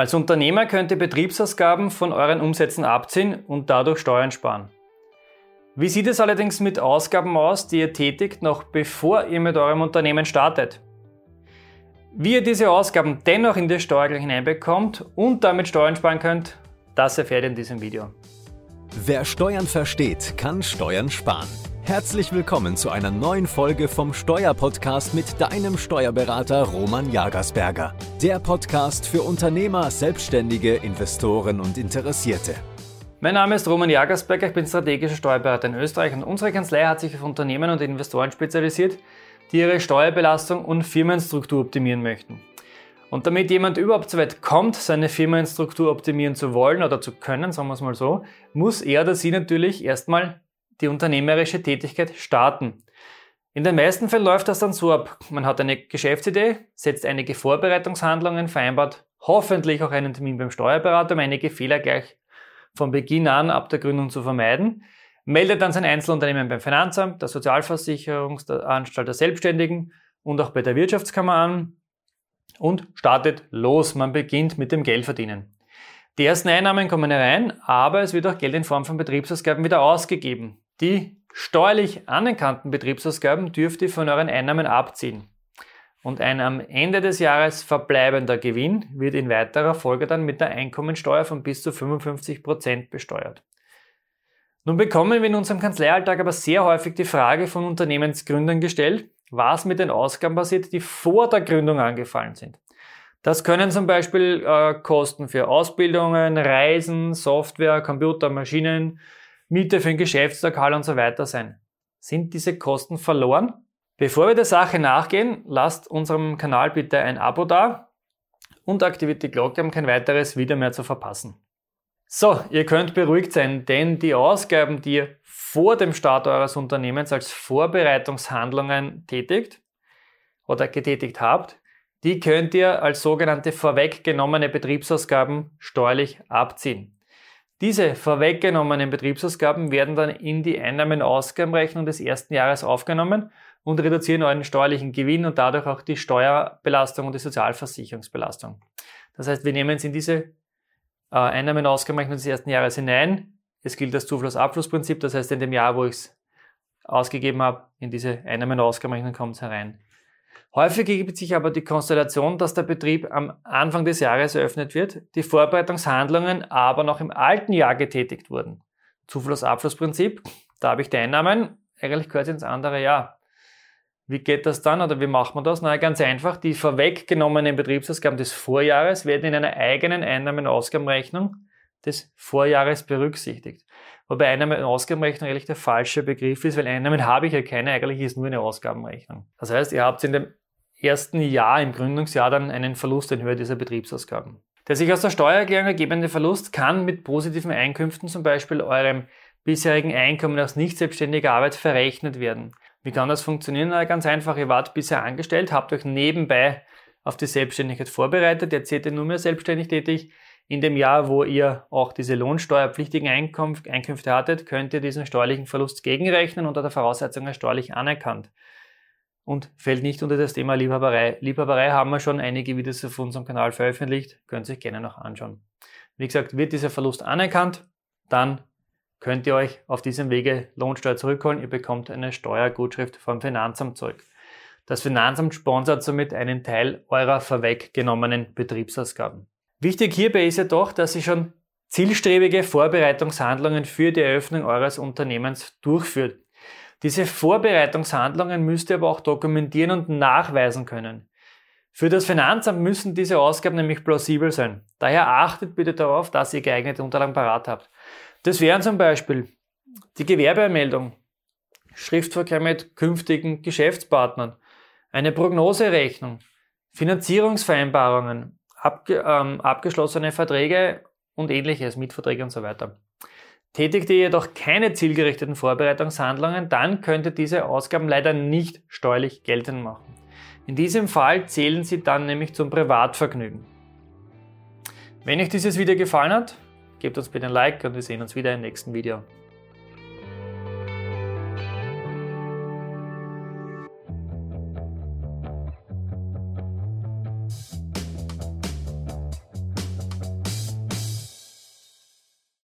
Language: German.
Als Unternehmer könnt ihr Betriebsausgaben von euren Umsätzen abziehen und dadurch Steuern sparen. Wie sieht es allerdings mit Ausgaben aus, die ihr tätigt, noch bevor ihr mit eurem Unternehmen startet? Wie ihr diese Ausgaben dennoch in die Steuer hineinbekommt und damit Steuern sparen könnt, das erfährt ihr in diesem Video. Wer Steuern versteht, kann Steuern sparen. Herzlich willkommen zu einer neuen Folge vom Steuerpodcast mit deinem Steuerberater Roman Jagersberger. Der Podcast für Unternehmer, Selbstständige, Investoren und Interessierte. Mein Name ist Roman Jagersberger, ich bin strategischer Steuerberater in Österreich und unsere Kanzlei hat sich auf Unternehmen und Investoren spezialisiert, die ihre Steuerbelastung und Firmenstruktur optimieren möchten. Und damit jemand überhaupt so weit kommt, seine Firmenstruktur optimieren zu wollen oder zu können, sagen wir es mal so, muss er oder sie natürlich erstmal die unternehmerische Tätigkeit starten. In den meisten Fällen läuft das dann so ab. Man hat eine Geschäftsidee, setzt einige Vorbereitungshandlungen, vereinbart hoffentlich auch einen Termin beim Steuerberater, um einige Fehler gleich von Beginn an ab der Gründung zu vermeiden, meldet dann sein Einzelunternehmen beim Finanzamt, der Sozialversicherungsanstalt der Selbstständigen und auch bei der Wirtschaftskammer an und startet los. Man beginnt mit dem Geldverdienen. Die ersten Einnahmen kommen herein, aber es wird auch Geld in Form von Betriebsausgaben wieder ausgegeben. Die steuerlich anerkannten Betriebsausgaben dürft ihr von euren Einnahmen abziehen. Und ein am Ende des Jahres verbleibender Gewinn wird in weiterer Folge dann mit der Einkommensteuer von bis zu 55 Prozent besteuert. Nun bekommen wir in unserem Kanzleialltag aber sehr häufig die Frage von Unternehmensgründern gestellt, was mit den Ausgaben passiert, die vor der Gründung angefallen sind. Das können zum Beispiel äh, Kosten für Ausbildungen, Reisen, Software, Computer, Maschinen, Miete für ein Geschäftslokal und so weiter sein. Sind diese Kosten verloren? Bevor wir der Sache nachgehen, lasst unserem Kanal bitte ein Abo da und aktiviert die Glocke, um kein weiteres Video mehr zu verpassen. So, ihr könnt beruhigt sein, denn die Ausgaben, die ihr vor dem Start eures Unternehmens als Vorbereitungshandlungen tätigt oder getätigt habt, die könnt ihr als sogenannte vorweggenommene Betriebsausgaben steuerlich abziehen. Diese vorweggenommenen Betriebsausgaben werden dann in die Einnahmen-Ausgabenrechnung des ersten Jahres aufgenommen und reduzieren euren steuerlichen Gewinn und dadurch auch die Steuerbelastung und die Sozialversicherungsbelastung. Das heißt, wir nehmen es in diese äh, Einnahmen-Ausgabenrechnung des ersten Jahres hinein. Es gilt das Zufluss-Abflussprinzip, das heißt, in dem Jahr, wo ich es ausgegeben habe, in diese Einnahmen-Ausgabenrechnung kommt es herein. Häufig ergibt sich aber die Konstellation, dass der Betrieb am Anfang des Jahres eröffnet wird, die Vorbereitungshandlungen aber noch im alten Jahr getätigt wurden. Zufluss-Abflussprinzip, da habe ich die Einnahmen, eigentlich gehört es ins andere Jahr. Wie geht das dann oder wie macht man das? Na, ganz einfach, die vorweggenommenen Betriebsausgaben des Vorjahres werden in einer eigenen Einnahmen-Ausgabenrechnung des Vorjahres berücksichtigt. Wobei Einnahmen- und Ausgabenrechnung eigentlich der falsche Begriff ist, weil Einnahmen habe ich ja keine, eigentlich ist nur eine Ausgabenrechnung. Das heißt, ihr habt in dem ersten Jahr, im Gründungsjahr, dann einen Verlust in Höhe dieser Betriebsausgaben. Der sich aus der Steuererklärung ergebende Verlust kann mit positiven Einkünften, zum Beispiel eurem bisherigen Einkommen aus nicht selbstständiger Arbeit, verrechnet werden. Wie kann das funktionieren? Na, ganz einfach, ihr wart bisher angestellt, habt euch nebenbei auf die Selbstständigkeit vorbereitet, jetzt seid ihr nur mehr selbstständig tätig. In dem Jahr, wo ihr auch diese lohnsteuerpflichtigen Einkünfte hattet, könnt ihr diesen steuerlichen Verlust gegenrechnen unter der Voraussetzung als steuerlich anerkannt und fällt nicht unter das Thema Liebhaberei. Liebhaberei haben wir schon einige Videos auf unserem Kanal veröffentlicht, könnt ihr euch gerne noch anschauen. Wie gesagt, wird dieser Verlust anerkannt, dann könnt ihr euch auf diesem Wege Lohnsteuer zurückholen. Ihr bekommt eine Steuergutschrift vom Finanzamt zurück. Das Finanzamt sponsert somit einen Teil eurer vorweggenommenen Betriebsausgaben. Wichtig hierbei ist ja doch, dass ihr schon zielstrebige Vorbereitungshandlungen für die Eröffnung eures Unternehmens durchführt. Diese Vorbereitungshandlungen müsst ihr aber auch dokumentieren und nachweisen können. Für das Finanzamt müssen diese Ausgaben nämlich plausibel sein. Daher achtet bitte darauf, dass ihr geeignete Unterlagen parat habt. Das wären zum Beispiel die Gewerbeermeldung, Schriftverkehr mit künftigen Geschäftspartnern, eine Prognoserechnung, Finanzierungsvereinbarungen, abge, ähm, abgeschlossene Verträge und ähnliches, Mietverträge und so weiter. Tätigt ihr jedoch keine zielgerichteten Vorbereitungshandlungen, dann könnt ihr diese Ausgaben leider nicht steuerlich geltend machen. In diesem Fall zählen sie dann nämlich zum Privatvergnügen. Wenn euch dieses Video gefallen hat, gebt uns bitte ein Like und wir sehen uns wieder im nächsten Video.